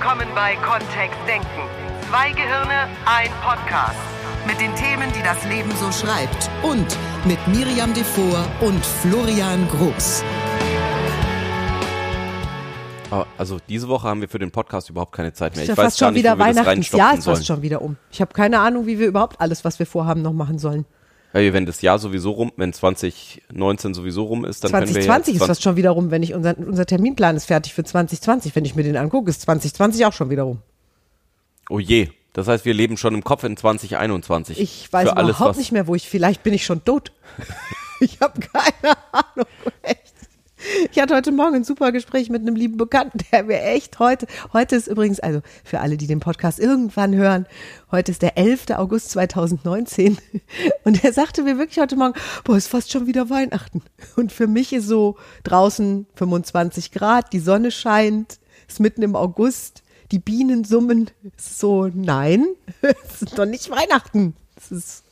willkommen bei Kontext Denken. Zwei Gehirne, ein Podcast. Mit den Themen, die das Leben so schreibt. Und mit Miriam Devor und Florian Groß. Also diese Woche haben wir für den Podcast überhaupt keine Zeit mehr. Ist ja Ich weiß fast gar schon nicht, wieder wo wir das Weihnachten. Reinstopfen ist fast sollen. schon wieder um. Ich habe keine Ahnung, wie wir überhaupt alles, was wir vorhaben, noch machen sollen. Weil wenn das Jahr sowieso rum, wenn 2019 sowieso rum ist, dann können wir 2020 ja ist fast schon wieder rum, wenn ich unser, unser Terminplan ist fertig für 2020. Wenn ich mir den angucke, ist 2020 auch schon wieder rum. Oh je. Das heißt, wir leben schon im Kopf in 2021. Ich weiß alles, überhaupt nicht mehr, wo ich, vielleicht bin ich schon tot. ich habe keine Ahnung, echt. Ich hatte heute Morgen ein super Gespräch mit einem lieben Bekannten, der mir echt heute, heute ist übrigens, also für alle, die den Podcast irgendwann hören, heute ist der 11. August 2019 und er sagte mir wirklich heute Morgen, boah, ist fast schon wieder Weihnachten. Und für mich ist so draußen 25 Grad, die Sonne scheint, ist mitten im August, die Bienen summen, so, nein, es ist doch nicht Weihnachten, es ist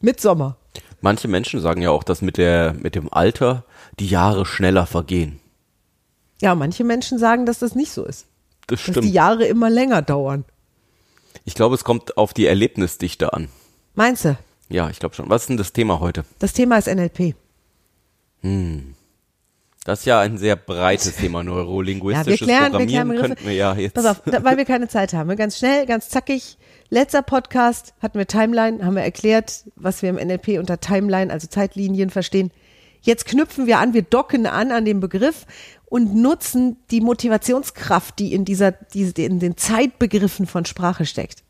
Mitsommer. manche Menschen sagen ja auch, dass mit der, mit dem Alter die Jahre schneller vergehen. Ja, manche Menschen sagen, dass das nicht so ist. Das Dass die stimmt. Jahre immer länger dauern. Ich glaube, es kommt auf die Erlebnisdichte an. Meinst du? Ja, ich glaube schon. Was ist denn das Thema heute? Das Thema ist NLP. Das ist ja ein sehr breites Thema, neurolinguistisches Ja, wir klären- wir Programmieren klären Begriffe. könnten wir ja jetzt. Pass auf, da, weil wir keine Zeit haben. Ganz schnell, ganz zackig. Letzter Podcast hatten wir Timeline, haben wir erklärt, was wir im NLP unter Timeline, also Zeitlinien verstehen. Jetzt knüpfen wir an, wir docken an an den Begriff und nutzen die Motivationskraft, die in dieser, die, die in den Zeitbegriffen von Sprache steckt.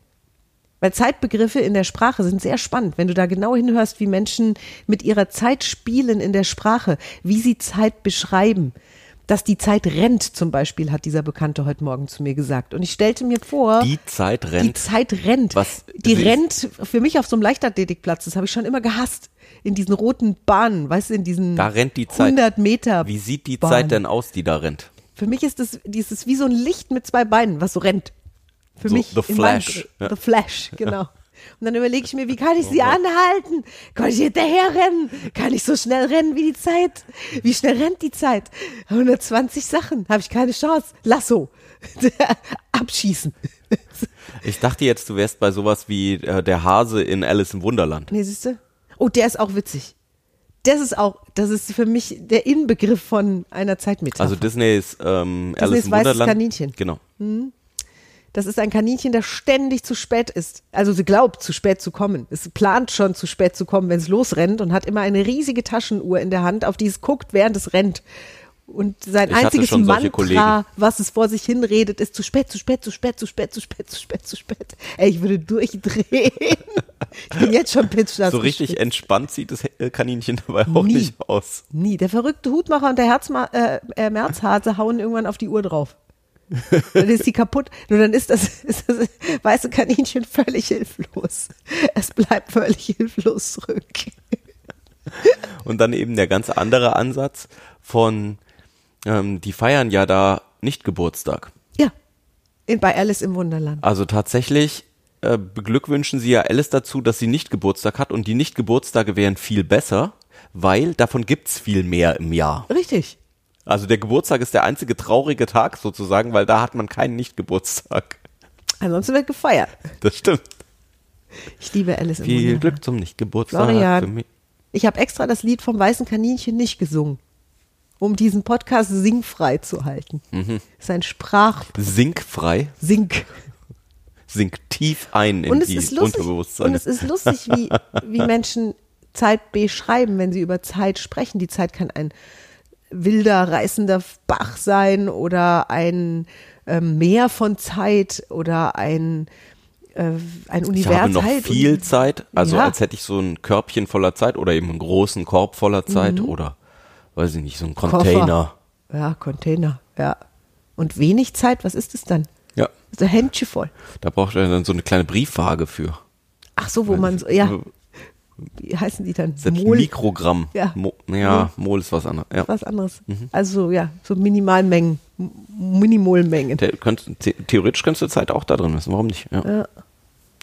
Weil Zeitbegriffe in der Sprache sind sehr spannend. Wenn du da genau hinhörst, wie Menschen mit ihrer Zeit spielen in der Sprache, wie sie Zeit beschreiben. Dass die Zeit rennt, zum Beispiel, hat dieser Bekannte heute Morgen zu mir gesagt. Und ich stellte mir vor, Die Zeit die rennt. Zeit rennt. Was- die rennt für mich auf so einem Leichtathletikplatz. Das habe ich schon immer gehasst. In diesen roten Bahnen, weißt du, in diesen Da rennt die Zeit. 100 Meter. Wie sieht die Bahn. Zeit denn aus, die da rennt? Für mich ist das dieses wie so ein Licht mit zwei Beinen, was so rennt. Für So mich. The meinem- Flash, ja. The Flash, genau. Und dann überlege ich mir, wie kann ich sie anhalten? Kann ich hinterher rennen? Kann ich so schnell rennen wie die Zeit? Wie schnell rennt die Zeit? 120 Sachen, habe ich keine Chance. Lasso. Abschießen. Ich dachte jetzt, du wärst bei sowas wie äh, der Hase in Alice im Wunderland. Nee, siehst du? Oh, der ist auch witzig. Das ist auch, das ist für mich der Inbegriff von einer Zeitmetapher. Also Disneys ähm, Alice Disneys im weißes Wunderland. Kaninchen. Genau. Das ist ein Kaninchen, das ständig zu spät ist. Also sie glaubt, zu spät zu kommen. Es plant schon, zu spät zu kommen, wenn es losrennt und hat immer eine riesige Taschenuhr in der Hand, auf die es guckt, während es rennt. Und sein Ich einziges Mantra, was es vor sich hinredet, ist zu spät, zu spät, zu spät, zu spät, zu spät, zu spät, zu spät. Ey, ich würde durchdrehen. ich bin jetzt schon pitchnass. So richtig gespitzt. entspannt sieht das äh, Kaninchen dabei auch Nie. nicht aus. Nie. Der verrückte Hutmacher und der Herzma äh, äh, Märzhase hauen irgendwann auf die Uhr drauf. Dann ist die kaputt. Nur dann ist das, ist das weiße Kaninchen völlig hilflos. Es bleibt völlig hilflos zurück. Und dann eben der ganz andere Ansatz von, ähm, die feiern ja da nicht Geburtstag. Ja. In, bei Alice im Wunderland. Also tatsächlich äh, beglückwünschen sie ja Alice dazu, dass sie nicht Geburtstag hat und die nicht Geburtstage wären viel besser, weil davon gibt's viel mehr im Jahr. Richtig. Also der Geburtstag ist der einzige traurige Tag sozusagen, weil da hat man keinen Nicht-Geburtstag. Ansonsten wird gefeiert. Das stimmt. Ich liebe Alice im Viel Wunderland. Glück zum Nicht-Geburtstag Florian, ich habe extra das Lied vom weißen Kaninchen nicht gesungen, um diesen Podcast singfrei zu halten. Mhm. Sein Sprach Sinkfrei, Sing. sink tief ein in Und es die ist lustig. Unterbewusstsein. Und es ist lustig, wie, wie Menschen Zeit beschreiben, wenn sie über Zeit sprechen. Die Zeit kann ein wilder, reißender Bach sein oder ein ähm, Meer von Zeit oder ein, äh, ein ich Universum. habe noch viel Zeit, also Ja. als hätte ich so ein Körbchen voller Zeit oder eben einen großen Korb voller Zeit oder weiß ich nicht, so ein Container. Ja, Container, ja. Und wenig Zeit, was ist es dann? Ja, So ein Händchen voll. da braucht er dann so eine kleine Briefwaage für. Ach so, wo man so, ja, wie heißen die dann? Selbst Mol- Mikrogramm. Ja. Mo ja, Mol ist was anderes. Ja. was anderes. Mhm. Also ja, so Minimalmengen, Minimolmengen. Der, könnt, the theoretisch könntest du Zeit auch da drin wissen. Warum nicht? Ja. Ja.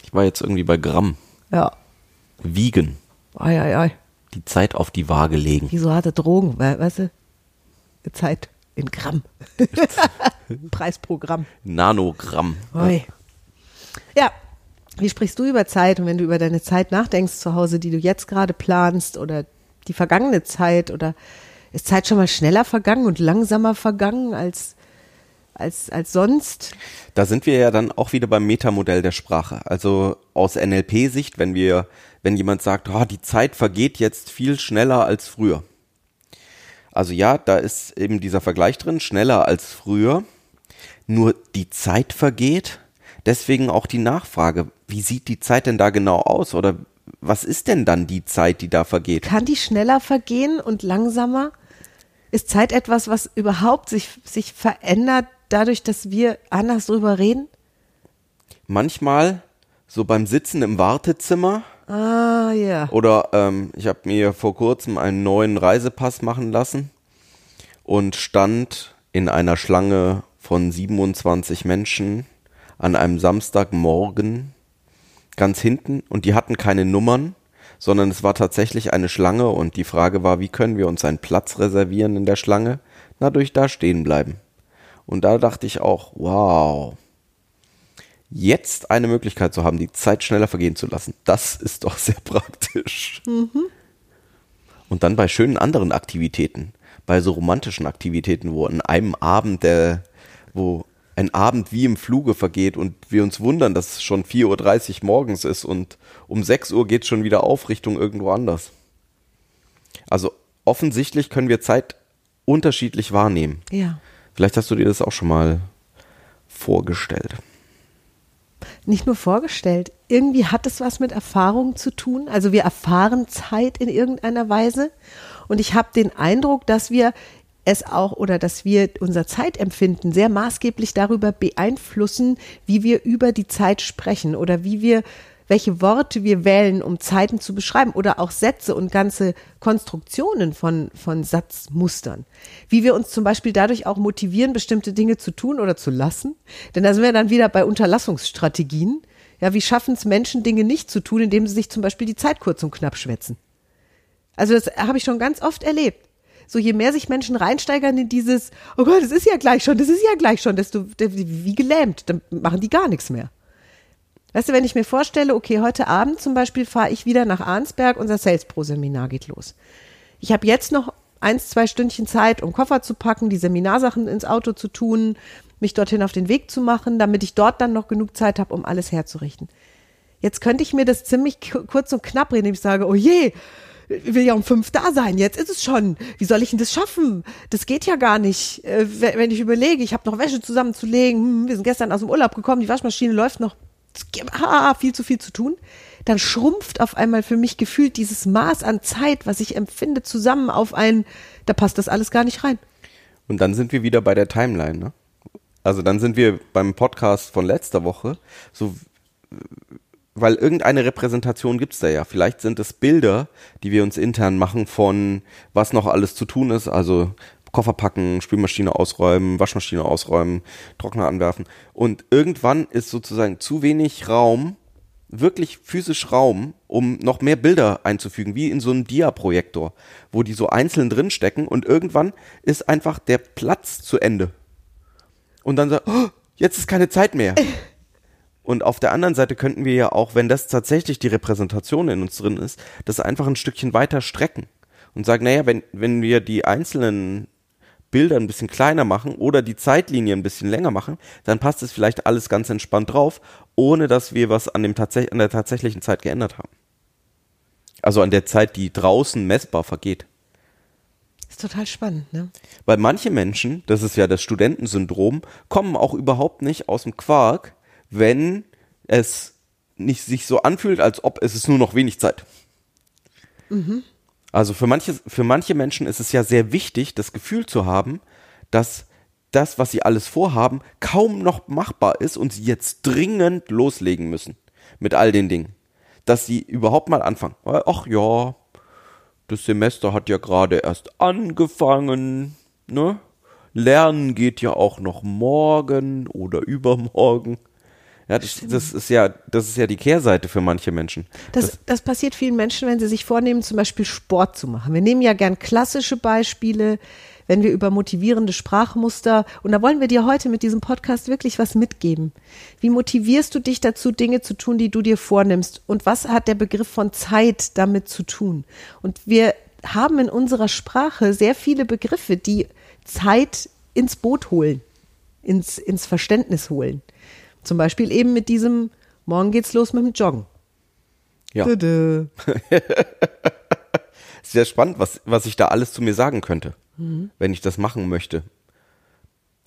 Ich war jetzt irgendwie bei Gramm. Ja. Wiegen. Ei, ei, ei. Die Zeit auf die Waage legen. Wie so harte Drogen, we weißt du? Zeit. in Gramm. Preis pro Gramm. Nanogramm. Oi. Ja, wie sprichst du über Zeit und wenn du über deine Zeit nachdenkst zu Hause, die du jetzt gerade planst oder die vergangene Zeit oder ist Zeit schon mal schneller vergangen und langsamer vergangen als, als, als sonst? Da sind wir ja dann auch wieder beim Metamodell der Sprache. Also aus NLP-Sicht, wenn wir, wenn jemand sagt, oh, die Zeit vergeht jetzt viel schneller als früher. Also ja, da ist eben dieser Vergleich drin, schneller als früher. Nur die Zeit vergeht. Deswegen auch die Nachfrage, wie sieht die Zeit denn da genau aus? Oder was ist denn dann die Zeit, die da vergeht? Kann die schneller vergehen und langsamer? Ist Zeit etwas, was überhaupt sich, sich verändert dadurch, dass wir anders drüber reden? Manchmal so beim Sitzen im Wartezimmer. Ah, ja. Oder ähm, ich habe mir vor kurzem einen neuen Reisepass machen lassen und stand in einer Schlange von 27 Menschen an einem Samstagmorgen ganz hinten und die hatten keine Nummern, sondern es war tatsächlich eine Schlange und die Frage war, wie können wir uns einen Platz reservieren in der Schlange? Na, durch da stehen bleiben. Und da dachte ich auch, wow, jetzt eine Möglichkeit zu haben, die Zeit schneller vergehen zu lassen, das ist doch sehr praktisch. Mhm. Und dann bei schönen anderen Aktivitäten, bei so romantischen Aktivitäten, wo an einem Abend der, wo ein Abend wie im Fluge vergeht und wir uns wundern, dass es schon 4.30 Uhr morgens ist und um 6 Uhr geht es schon wieder auf Richtung irgendwo anders. Also offensichtlich können wir Zeit unterschiedlich wahrnehmen. Ja. Vielleicht hast du dir das auch schon mal vorgestellt. Nicht nur vorgestellt, irgendwie hat es was mit Erfahrung zu tun. Also wir erfahren Zeit in irgendeiner Weise. Und ich habe den Eindruck, dass wir es auch oder dass wir unser Zeitempfinden sehr maßgeblich darüber beeinflussen, wie wir über die Zeit sprechen oder wie wir welche Worte wir wählen, um Zeiten zu beschreiben oder auch Sätze und ganze Konstruktionen von, von Satzmustern. Wie wir uns zum Beispiel dadurch auch motivieren, bestimmte Dinge zu tun oder zu lassen. Denn da sind wir dann wieder bei Unterlassungsstrategien. Ja, wie schaffen es Menschen, Dinge nicht zu tun, indem sie sich zum Beispiel die Zeit kurz und knapp schwätzen? Also das habe ich schon ganz oft erlebt so je mehr sich Menschen reinsteigern in dieses, oh Gott, das ist ja gleich schon, das ist ja gleich schon, desto wie gelähmt, dann machen die gar nichts mehr. Weißt du, wenn ich mir vorstelle, okay, heute Abend zum Beispiel fahre ich wieder nach Arnsberg, unser Sales Pro Seminar geht los. Ich habe jetzt noch eins, zwei Stündchen Zeit, um Koffer zu packen, die Seminarsachen ins Auto zu tun, mich dorthin auf den Weg zu machen, damit ich dort dann noch genug Zeit habe, um alles herzurichten. Jetzt könnte ich mir das ziemlich kurz und knapp reden, indem ich sage, oh je, ich will ja um fünf da sein, jetzt ist es schon. Wie soll ich denn das schaffen? Das geht ja gar nicht. Äh, wenn ich überlege, ich habe noch Wäsche zusammenzulegen, hm, wir sind gestern aus dem Urlaub gekommen, die Waschmaschine läuft noch, ha, viel zu viel zu tun. Dann schrumpft auf einmal für mich gefühlt dieses Maß an Zeit, was ich empfinde, zusammen auf ein, da passt das alles gar nicht rein. Und dann sind wir wieder bei der Timeline, ne? Also dann sind wir beim Podcast von letzter Woche, so weil irgendeine Repräsentation gibt's da ja. Vielleicht sind es Bilder, die wir uns intern machen von was noch alles zu tun ist, also Koffer packen, Spülmaschine ausräumen, Waschmaschine ausräumen, Trockner anwerfen. Und irgendwann ist sozusagen zu wenig Raum, wirklich physisch Raum, um noch mehr Bilder einzufügen, wie in so einem Dia-Projektor, wo die so einzeln drinstecken und irgendwann ist einfach der Platz zu Ende. Und dann so, oh, jetzt ist keine Zeit mehr. Und auf der anderen Seite könnten wir ja auch, wenn das tatsächlich die Repräsentation in uns drin ist, das einfach ein Stückchen weiter strecken und sagen, naja, wenn, wenn wir die einzelnen Bilder ein bisschen kleiner machen oder die Zeitlinie ein bisschen länger machen, dann passt es vielleicht alles ganz entspannt drauf, ohne dass wir was an, dem tatsächlich, an der tatsächlichen Zeit geändert haben. Also an der Zeit, die draußen messbar vergeht. ist total spannend, ne? Weil manche Menschen, das ist ja das Studentensyndrom, kommen auch überhaupt nicht aus dem Quark, wenn es nicht sich so anfühlt, als ob es ist nur noch wenig Zeit. Mhm. Also für manche, für manche Menschen ist es ja sehr wichtig, das Gefühl zu haben, dass das, was sie alles vorhaben, kaum noch machbar ist und sie jetzt dringend loslegen müssen mit all den Dingen. Dass sie überhaupt mal anfangen. Ach ja, das Semester hat ja gerade erst angefangen, ne? Lernen geht ja auch noch morgen oder übermorgen Ja, das, das ist ja, das ist ja die Kehrseite für manche Menschen. Das, das passiert vielen Menschen, wenn sie sich vornehmen, zum Beispiel Sport zu machen. Wir nehmen ja gern klassische Beispiele, wenn wir über motivierende Sprachmuster, und da wollen wir dir heute mit diesem Podcast wirklich was mitgeben. Wie motivierst du dich dazu, Dinge zu tun, die du dir vornimmst? Und was hat der Begriff von Zeit damit zu tun? Und wir haben in unserer Sprache sehr viele Begriffe, die Zeit ins Boot holen, ins, ins Verständnis holen. Zum Beispiel eben mit diesem, morgen geht's los mit dem Joggen. Ja. Sehr spannend, was, was ich da alles zu mir sagen könnte, wenn ich das machen möchte.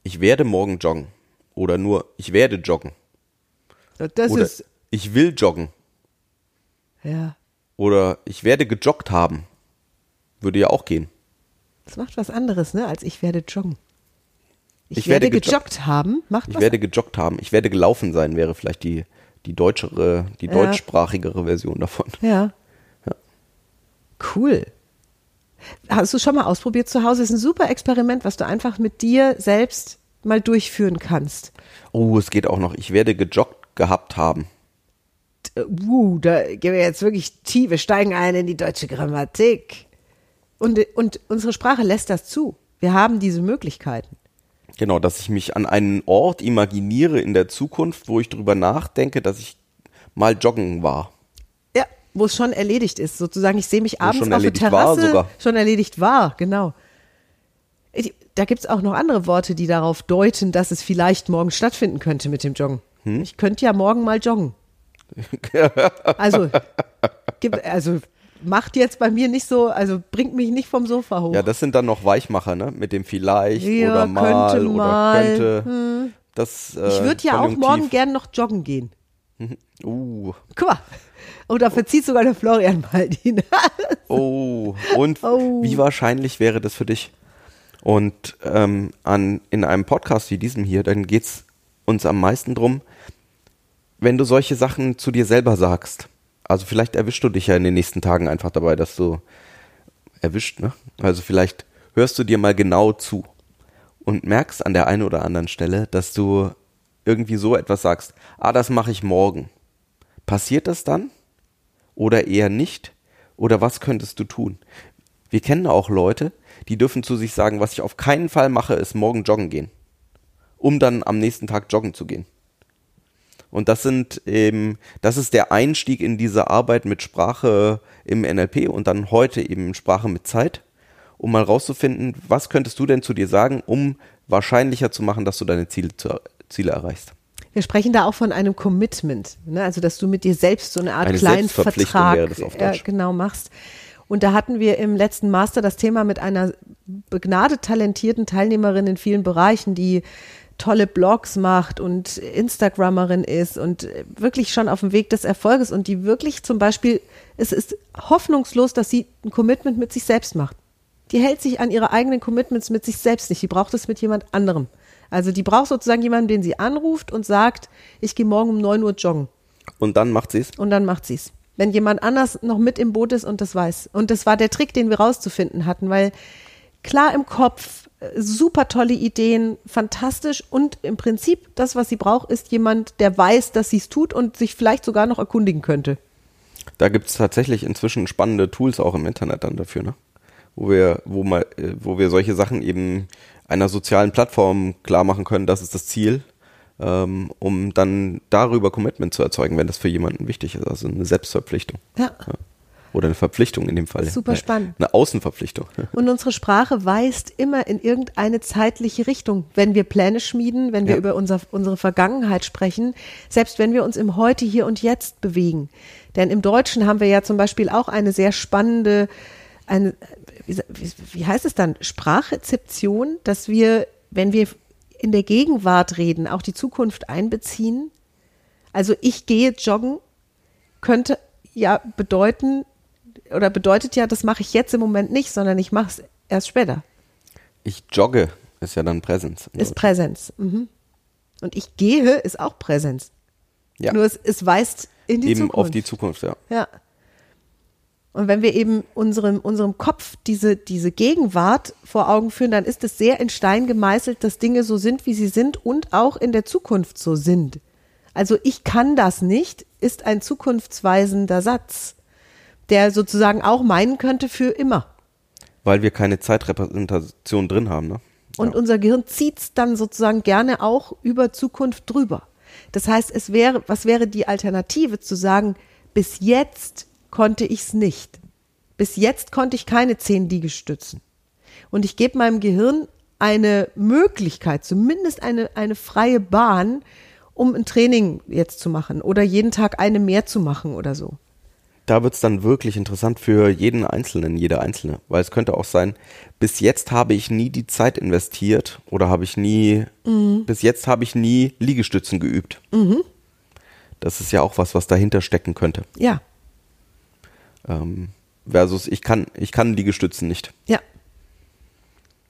Ich werde morgen joggen. Oder nur, ich werde joggen. Das Oder ist, ich will joggen. ja, Oder ich werde gejoggt haben. Würde ja auch gehen. das macht was anderes, ne, als ich werde joggen. Ich, Ich werde werde, gejoggt. gejoggt haben, macht Ich was werde gejoggt haben. Ich werde gelaufen sein, wäre vielleicht die, die deutschere, die Ja. deutschsprachigere Version davon. Ja. Cool. Hast du schon mal ausprobiert zu Hause? Ist ein super Experiment, was du einfach mit dir selbst mal durchführen kannst. Oh, es geht auch noch. Ich werde gejoggt gehabt haben. Uh, da gehen wir jetzt wirklich tief, wir steigen ein in die deutsche Grammatik. Und, und unsere Sprache lässt das zu. Wir haben diese Möglichkeiten. Genau, dass ich mich an einen Ort imaginiere in der Zukunft, wo ich drüber nachdenke, dass ich mal joggen war. Ja, wo es schon erledigt ist, sozusagen. Ich sehe mich abends schon auf der Terrasse. sogar. Schon erledigt war, genau. Da gibt es auch noch andere Worte, die darauf deuten, dass es vielleicht morgen stattfinden könnte mit dem Joggen. Hm? Ich könnte ja morgen mal joggen. Also, also macht jetzt bei mir nicht so, also bringt mich nicht vom Sofa hoch. Ja, das sind dann noch Weichmacher, ne? Mit dem vielleicht Ja, oder mal könnte mal, hm. oder könnte. Das, äh, ich würde ja auch Konjunktiv. morgen gern noch joggen gehen. Uh, Guck mal. Und da verzieht sogar der Florian mal die Nase. oh. Und Oh. wie wahrscheinlich wäre das für dich? Und ähm, an, in einem Podcast wie diesem hier, dann geht's uns am meisten drum, wenn du solche Sachen zu dir selber sagst. Also vielleicht erwischst du dich ja in den nächsten Tagen einfach dabei, dass du erwischt, ne? Also vielleicht hörst du dir mal genau zu und merkst an der einen oder anderen Stelle, dass du irgendwie so etwas sagst, ah, das mache ich morgen. Passiert das dann? Oder eher nicht? Oder was könntest du tun? Wir kennen auch Leute, die dürfen zu sich sagen, was ich auf keinen Fall mache, ist morgen joggen gehen. Um dann am nächsten Tag joggen zu gehen. Und das sind eben, das ist der Einstieg in diese Arbeit mit Sprache im NLP und dann heute eben Sprache mit Zeit, um mal rauszufinden, was könntest du denn zu dir sagen, um wahrscheinlicher zu machen, dass du deine Ziele, zu, Ziele erreichst. Wir sprechen da auch von einem Commitment, ne? also dass du mit dir selbst so eine Art Eine kleinen Vertrag äh, genau machst. Und da hatten wir im letzten Master das Thema mit einer begnadet talentierten Teilnehmerin in vielen Bereichen, die tolle Blogs macht und Instagrammerin ist und wirklich schon auf dem Weg des Erfolges und die wirklich zum Beispiel, es ist hoffnungslos, dass sie ein Commitment mit sich selbst macht. Die hält sich an ihre eigenen Commitments mit sich selbst nicht. Die braucht es mit jemand anderem. Also die braucht sozusagen jemanden, den sie anruft und sagt, ich gehe morgen um 9 Uhr joggen. Und dann macht sie es. Und dann macht sie's. Wenn jemand anders noch mit im Boot ist und das weiß. Und das war der Trick, den wir rauszufinden hatten, weil klar im Kopf, äh, super tolle Ideen, fantastisch und im Prinzip das, was sie braucht, ist jemand, der weiß, dass sie es tut und sich vielleicht sogar noch erkundigen könnte. Da gibt's tatsächlich inzwischen spannende Tools auch im Internet dann dafür, ne? Wo wir, wo mal, äh, wo wir solche Sachen eben einer sozialen Plattform klar machen können, das ist das Ziel, ähm, um dann darüber Commitment zu erzeugen, wenn das für jemanden wichtig ist. Also eine Selbstverpflichtung. Ja. Oder eine Verpflichtung in dem Fall. Super spannend. Eine Außenverpflichtung. Und unsere Sprache weist immer in irgendeine zeitliche Richtung. Wenn wir Pläne schmieden, wenn wir Ja. über unser, unsere Vergangenheit sprechen, selbst wenn wir uns im Heute, hier und jetzt bewegen. Denn im Deutschen haben wir ja zum Beispiel auch eine sehr spannende, eine, wie heißt es dann, Sprachrezeption, dass wir, wenn wir in der Gegenwart reden, auch die Zukunft einbeziehen. Also ich gehe joggen, könnte ja bedeuten, oder bedeutet ja, das mache ich jetzt im Moment nicht, sondern ich mache es erst später. Ich jogge, ist ja dann Präsenz. Ist Präsenz. Mhm. Und ich gehe ist auch Präsenz. ja. Nur es, es weist in die eben Zukunft. auf die Zukunft, ja. Ja. Und wenn wir eben unserem, unserem Kopf diese, diese Gegenwart vor Augen führen, dann ist es sehr in Stein gemeißelt, dass Dinge so sind, wie sie sind und auch in der Zukunft so sind. Also ich kann das nicht, ist ein zukunftsweisender Satz, der sozusagen auch meinen könnte für immer. Weil wir keine Zeitrepräsentation drin haben, ne? Und Ja. unser Gehirn zieht's dann sozusagen gerne auch über Zukunft drüber. Das heißt, es wäre, was wäre die Alternative zu sagen, bis jetzt konnte ich's nicht. Bis jetzt konnte ich keine zehn Liegestützen. Und ich gebe meinem Gehirn eine Möglichkeit, zumindest eine, eine freie Bahn, um ein Training jetzt zu machen oder jeden Tag eine mehr zu machen oder so. Da wird's dann wirklich interessant für jeden Einzelnen, jede Einzelne. Weil es könnte auch sein, bis jetzt habe ich nie die Zeit investiert oder habe ich nie, bis jetzt habe ich nie Liegestützen geübt. Das ist ja auch was, was dahinter stecken könnte. Ja, Ähm, versus ich kann, ich kann Liegestützen nicht. Ja.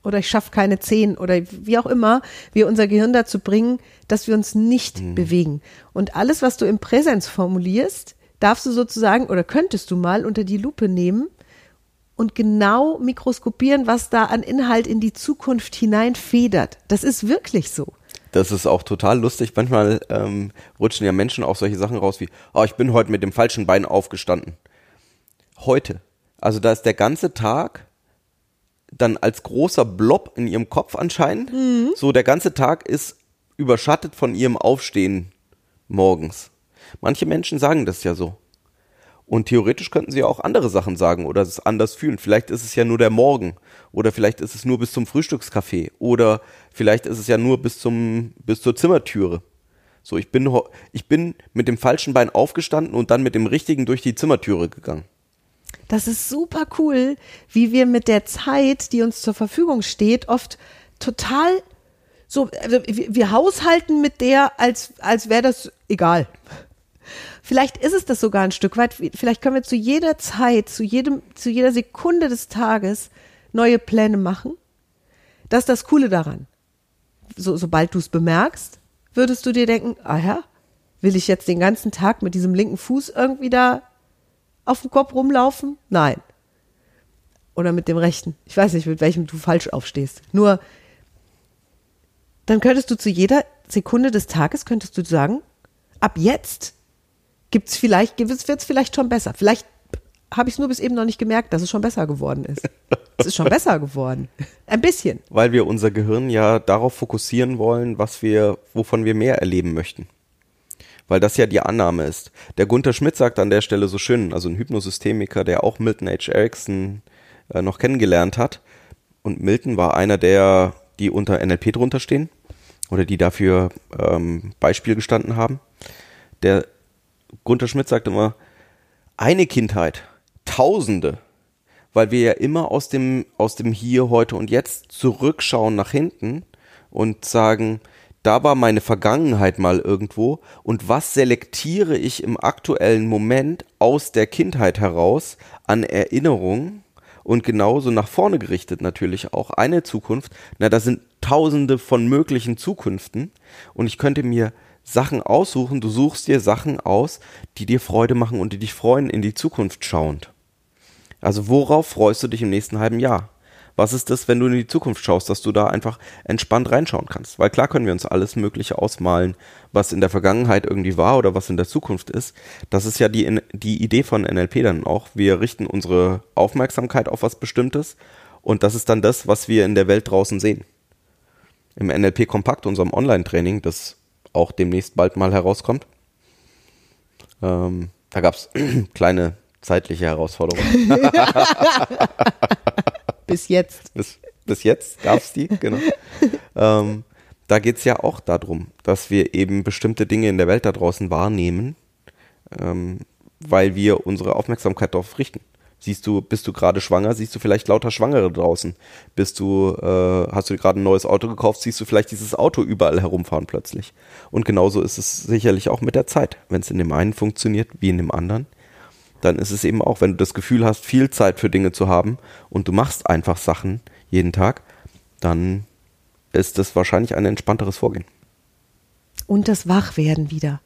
Oder ich schaffe keine zehn oder wie auch immer, wir unser Gehirn dazu bringen, dass wir uns nicht bewegen. Und alles, was du im Präsens formulierst, darfst du sozusagen oder könntest du mal unter die Lupe nehmen und genau mikroskopieren, was da an Inhalt in die Zukunft hineinfedert. Das ist wirklich so. Das ist auch total lustig. Manchmal ähm, rutschen ja Menschen auch solche Sachen raus wie, oh, ich bin heute mit dem falschen Bein aufgestanden. Heute. Also da ist der ganze Tag dann als großer Blob in ihrem Kopf anscheinend. So der ganze Tag ist überschattet von ihrem Aufstehen morgens. Manche Menschen sagen das ja so. Und theoretisch könnten sie auch andere Sachen sagen oder es anders fühlen. Vielleicht ist es ja nur der Morgen oder vielleicht ist es nur bis zum Frühstückskaffee oder vielleicht ist es ja nur bis zum bis zur Zimmertüre. So, ich bin ich bin mit dem falschen Bein aufgestanden und dann mit dem richtigen durch die Zimmertüre gegangen. Das ist super cool, wie wir mit der Zeit, die uns zur Verfügung steht, oft total so, also wir, wir haushalten mit der, als, als wäre das egal. Vielleicht ist es das sogar ein Stück weit. Vielleicht können wir zu jeder Zeit, zu jedem, zu jeder Sekunde des Tages neue Pläne machen. Das ist das Coole daran. So, sobald du es bemerkst, würdest du dir denken, ah ja, will ich jetzt den ganzen Tag mit diesem linken Fuß irgendwie da auf dem Kopf rumlaufen? Nein. Oder mit dem rechten. Ich weiß nicht, mit welchem du falsch aufstehst. Nur, dann könntest du zu jeder Sekunde des Tages, könntest du sagen, ab jetzt gibt's vielleicht, wird es vielleicht schon besser. Vielleicht habe ich es nur bis eben noch nicht gemerkt, dass es schon besser geworden ist. es ist schon besser geworden. Ein bisschen. Weil wir unser Gehirn ja darauf fokussieren wollen, was wir, wovon wir mehr erleben möchten. Weil das ja die Annahme ist. Der Gunther Schmidt sagt an der Stelle so schön, also ein Hypnosystemiker, der auch Milton H. Erickson äh, noch kennengelernt hat. Und Milton war einer der, die unter NLP drunter stehen oder die dafür ähm, Beispiel gestanden haben. Der Gunther Schmidt sagt immer, eine Kindheit, Tausende, weil wir ja immer aus dem, aus dem Hier, heute und jetzt zurückschauen nach hinten und sagen, da war meine Vergangenheit mal irgendwo und was selektiere ich im aktuellen Moment aus der Kindheit heraus an Erinnerungen und genauso nach vorne gerichtet natürlich auch eine Zukunft. Na, da sind tausende von möglichen Zukünften und ich könnte mir Sachen aussuchen, du suchst dir Sachen aus, die dir Freude machen und die dich freuen in die Zukunft schauend. Also worauf freust du dich im nächsten halben Jahr? Was ist das, wenn du in die Zukunft schaust, dass du da einfach entspannt reinschauen kannst? Weil klar können wir uns alles Mögliche ausmalen, was in der Vergangenheit irgendwie war oder was in der Zukunft ist. Das ist ja die, die Idee von NLP dann auch. Wir richten unsere Aufmerksamkeit auf was Bestimmtes und das ist dann das, was wir in der Welt draußen sehen. Im NLP Kompakt, unserem Online-Training, das auch demnächst bald mal herauskommt, ähm, da gab es kleine zeitliche Herausforderungen. Bis jetzt. bis, bis jetzt gab es die, genau. ähm, da geht's ja auch darum, dass wir eben bestimmte Dinge in der Welt da draußen wahrnehmen, ähm, weil wir unsere Aufmerksamkeit darauf richten. Siehst du, bist du gerade schwanger, siehst du vielleicht lauter Schwangere draußen. Bist du, äh, hast du gerade ein neues Auto gekauft, siehst du vielleicht dieses Auto überall herumfahren plötzlich. Und genauso ist es sicherlich auch mit der Zeit. Wenn es in dem einen funktioniert wie in dem anderen, dann ist es eben auch, wenn du das Gefühl hast, viel Zeit für Dinge zu haben und du machst einfach Sachen jeden Tag, dann ist das wahrscheinlich ein entspannteres Vorgehen. Und das Wachwerden wieder.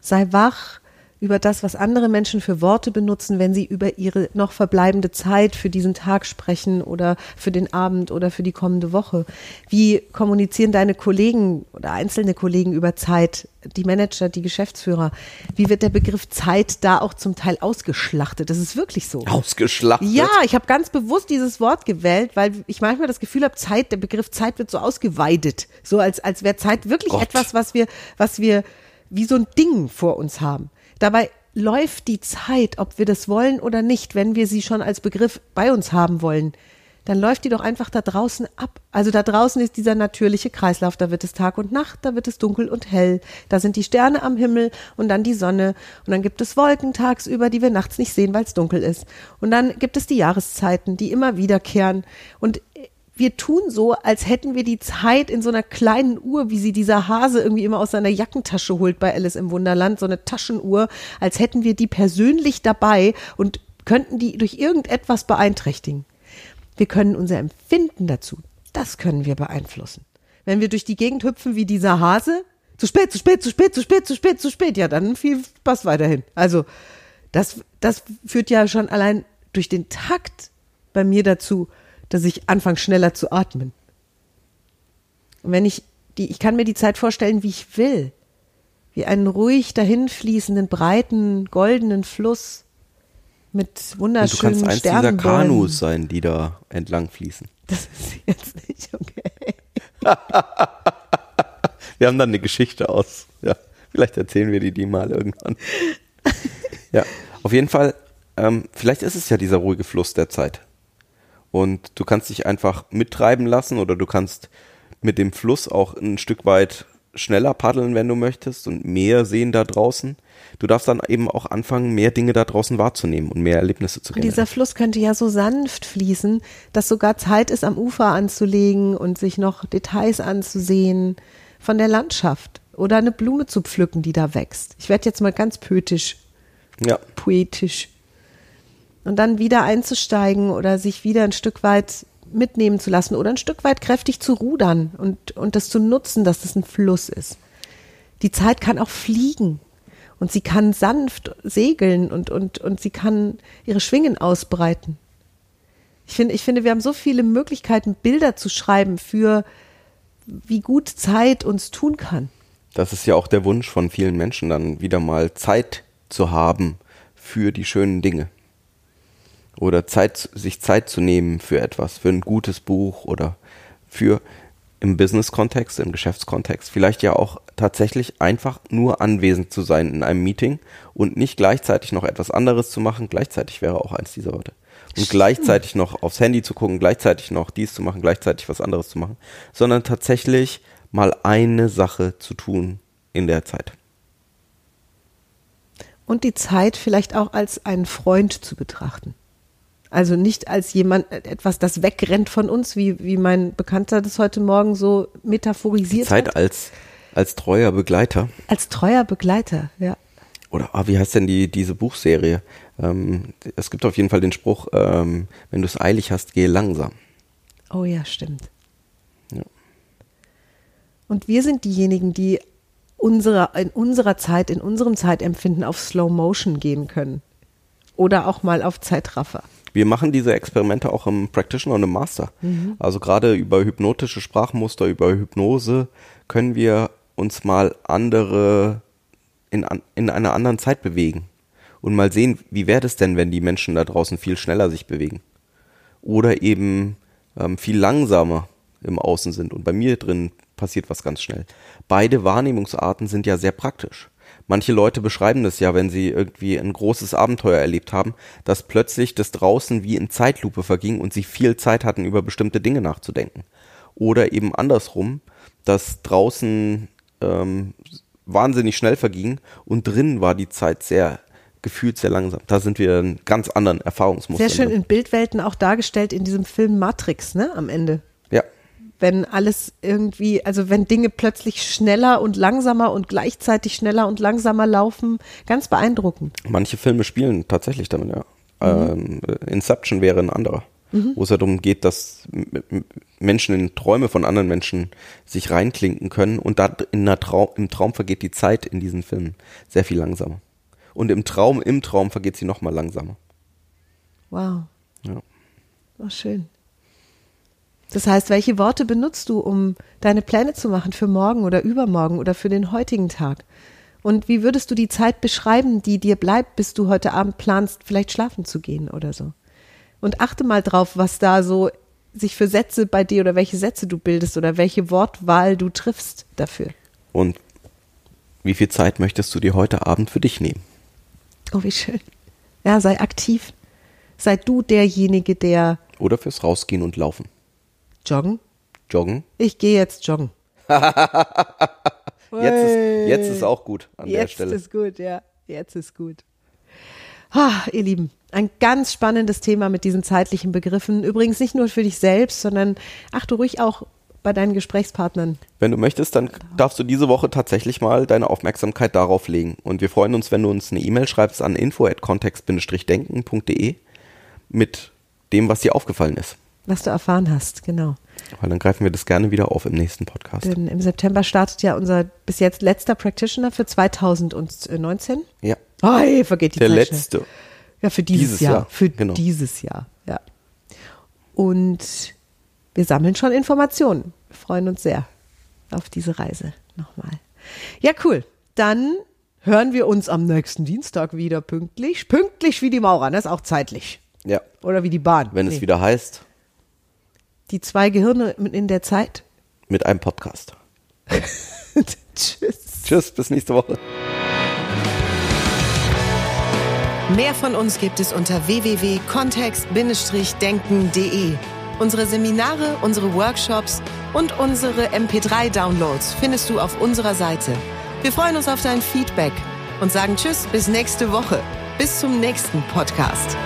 Sei wach, über das, was andere Menschen für Worte benutzen, wenn sie über ihre noch verbleibende Zeit für diesen Tag sprechen oder für den Abend oder für die kommende Woche? Wie kommunizieren deine Kollegen oder einzelne Kollegen über Zeit, die Manager, die Geschäftsführer? Wie wird der Begriff Zeit da auch zum Teil ausgeschlachtet? Das ist wirklich so. Ausgeschlachtet? Ja, ich habe ganz bewusst dieses Wort gewählt, weil ich manchmal das Gefühl habe, Zeit, der Begriff Zeit wird so ausgeweidet, so als als wäre Zeit wirklich Gott. etwas, was wir was wir wie so ein Ding vor uns haben. Dabei läuft die Zeit, ob wir das wollen oder nicht, wenn wir sie schon als Begriff bei uns haben wollen, dann läuft die doch einfach da draußen ab. Also da draußen ist dieser natürliche Kreislauf, da wird es Tag und Nacht, da wird es dunkel und hell, da sind die Sterne am Himmel und dann die Sonne. Und dann gibt es Wolken tagsüber, die wir nachts nicht sehen, weil es dunkel ist. Und dann gibt es die Jahreszeiten, die immer wiederkehren. Und wir tun so, als hätten wir die Zeit in so einer kleinen Uhr, wie sie dieser Hase irgendwie immer aus seiner Jackentasche holt bei Alice im Wunderland, so eine Taschenuhr, als hätten wir die persönlich dabei und könnten die durch irgendetwas beeinträchtigen. Wir können unser Empfinden dazu, das können wir beeinflussen. Wenn wir durch die Gegend hüpfen wie dieser Hase, zu spät, zu spät, zu spät, zu spät, zu spät, zu spät, ja, dann viel Spaß weiterhin. Also, das, das führt ja schon allein durch den Takt bei mir dazu, dass ich anfange schneller zu atmen. Und wenn ich die, ich kann mir die Zeit vorstellen, wie ich will. Wie einen ruhig dahinfließenden, breiten, goldenen Fluss mit Und du wunderschönen kannst eins dieser. Kanus sein, die da entlang fließen. Das ist jetzt nicht okay. Wir haben dann eine Geschichte aus. Ja, vielleicht erzählen wir die die mal irgendwann. Ja, auf jeden Fall, ähm, vielleicht ist es ja dieser ruhige Fluss der Zeit. Und du kannst dich einfach mittreiben lassen oder du kannst mit dem Fluss auch ein Stück weit schneller paddeln, wenn du möchtest und mehr sehen da draußen. Du darfst dann eben auch anfangen, mehr Dinge da draußen wahrzunehmen und mehr Erlebnisse zu Und generieren. dieser Fluss könnte ja so sanft fließen, dass sogar Zeit ist, am Ufer anzulegen und sich noch Details anzusehen von der Landschaft oder eine Blume zu pflücken, die da wächst. Ich werde jetzt mal ganz poetisch, Ja, poetisch. Und dann wieder einzusteigen oder sich wieder ein Stück weit mitnehmen zu lassen oder ein Stück weit kräftig zu rudern und, und das zu nutzen, dass das ein Fluss ist. Die Zeit kann auch fliegen und sie kann sanft segeln und, und, und sie kann ihre Schwingen ausbreiten. Ich finde, ich finde, wir haben so viele Möglichkeiten, Bilder zu schreiben für, wie gut Zeit uns tun kann. Das ist ja auch der Wunsch von vielen Menschen, dann wieder mal Zeit zu haben für die schönen Dinge. Oder Zeit, sich Zeit zu nehmen für etwas, für ein gutes Buch oder für im Business-Kontext, im Geschäftskontext, vielleicht ja auch tatsächlich einfach nur anwesend zu sein in einem Meeting und nicht gleichzeitig noch etwas anderes zu machen. Gleichzeitig wäre auch eins dieser Worte. Und gleichzeitig noch aufs Handy zu gucken, gleichzeitig noch dies zu machen, gleichzeitig was anderes zu machen, sondern tatsächlich mal eine Sache zu tun in der Zeit. Und die Zeit vielleicht auch als einen Freund zu betrachten. Also nicht als jemand, etwas, das wegrennt von uns, wie, wie mein Bekannter das heute Morgen so metaphorisiert Zeit hat. als, als treuer Begleiter. Als treuer Begleiter, ja. Oder ah, wie heißt denn die, diese Buchserie? Ähm, es gibt auf jeden Fall den Spruch, ähm, wenn du es eilig hast, gehe langsam. Oh ja, stimmt. Ja. Und wir sind diejenigen, die unserer, in unserer Zeit, in unserem Zeitempfinden auf Slow Motion gehen können. Oder auch mal auf Zeitraffer. Wir machen diese Experimente auch im Practitioner und im Master. Also gerade über hypnotische Sprachmuster, über Hypnose können wir uns mal andere in, in einer anderen Zeit bewegen und mal sehen, wie wäre es denn, wenn die Menschen da draußen viel schneller sich bewegen oder eben ähm, viel langsamer im Außen sind und bei mir drin passiert was ganz schnell. Beide Wahrnehmungsarten sind ja sehr praktisch. Manche Leute beschreiben das ja, wenn sie irgendwie ein großes Abenteuer erlebt haben, dass plötzlich das draußen wie in Zeitlupe verging und sie viel Zeit hatten, über bestimmte Dinge nachzudenken. Oder eben andersrum, dass draußen ähm, wahnsinnig schnell verging und drin war die Zeit sehr gefühlt sehr langsam. Da sind wir in ganz anderen Erfahrungsmustern. Sehr schön in Bildwelten auch dargestellt in diesem Film Matrix, ne, am Ende. Wenn alles irgendwie, also wenn Dinge plötzlich schneller und langsamer und gleichzeitig schneller und langsamer laufen, ganz beeindruckend. manche Filme spielen tatsächlich damit, ja. Ähm, Inception wäre ein anderer, wo es ja darum geht, dass Menschen in Träume von anderen Menschen sich reinklinken können und da in einer Trau im Traum vergeht die Zeit in diesen Filmen sehr viel langsamer. und im Traum, im Traum vergeht sie nochmal langsamer. Wow. Ja. Oh, schön. Das heißt, welche Worte benutzt du, um deine Pläne zu machen für morgen oder übermorgen oder für den heutigen Tag? Und wie würdest du die Zeit beschreiben, die dir bleibt, bis du heute Abend planst, vielleicht schlafen zu gehen oder so? Und achte mal drauf, was da so sich für Sätze bei dir oder welche Sätze du bildest oder welche Wortwahl du triffst dafür. Und wie viel Zeit möchtest du dir heute Abend für dich nehmen? Oh, wie schön. Ja, sei aktiv. Sei du derjenige, der Oder fürs Rausgehen und Laufen. Joggen. Joggen. Ich gehe jetzt joggen. Jetzt ist, jetzt ist auch gut an der Jetzt Stelle. ist gut, ja. Jetzt ist gut. Ah, ihr Lieben, ein ganz spannendes Thema mit diesen zeitlichen Begriffen. Übrigens nicht nur für dich selbst, sondern achte ruhig auch bei deinen Gesprächspartnern. Wenn du möchtest, dann darfst du diese Woche tatsächlich mal deine Aufmerksamkeit darauf legen. Und wir freuen uns, wenn du uns eine E-Mail schreibst an info@kontext-denken.de mit dem, was dir aufgefallen ist. Was du erfahren hast, genau. Weil dann greifen wir das gerne wieder auf im nächsten Podcast. Denn im September startet ja unser bis jetzt letzter Practitioner für 2019. Ja. Ei, vergeht die Der Zeit letzte. Schnell. Ja, für dieses, Dieses Jahr. Jahr, Für genau. dieses Jahr, ja. Und wir sammeln schon Informationen. Wir freuen uns sehr auf diese Reise nochmal. Ja, cool. Dann hören wir uns am nächsten Dienstag wieder pünktlich. Pünktlich wie die Maurer, das ist auch zeitlich. Ja. Oder wie die Bahn. Wenn Nee. es wieder heißt, Die zwei Gehirne in der Zeit. mit einem Podcast. Tschüss. Tschüss, bis nächste Woche. Mehr von uns gibt es unter www.kontext-denken.de. Unsere Seminare, unsere Workshops und unsere MP3-Downloads findest du auf unserer Seite. Wir freuen uns auf dein Feedback und sagen Tschüss bis nächste Woche. Bis zum nächsten Podcast.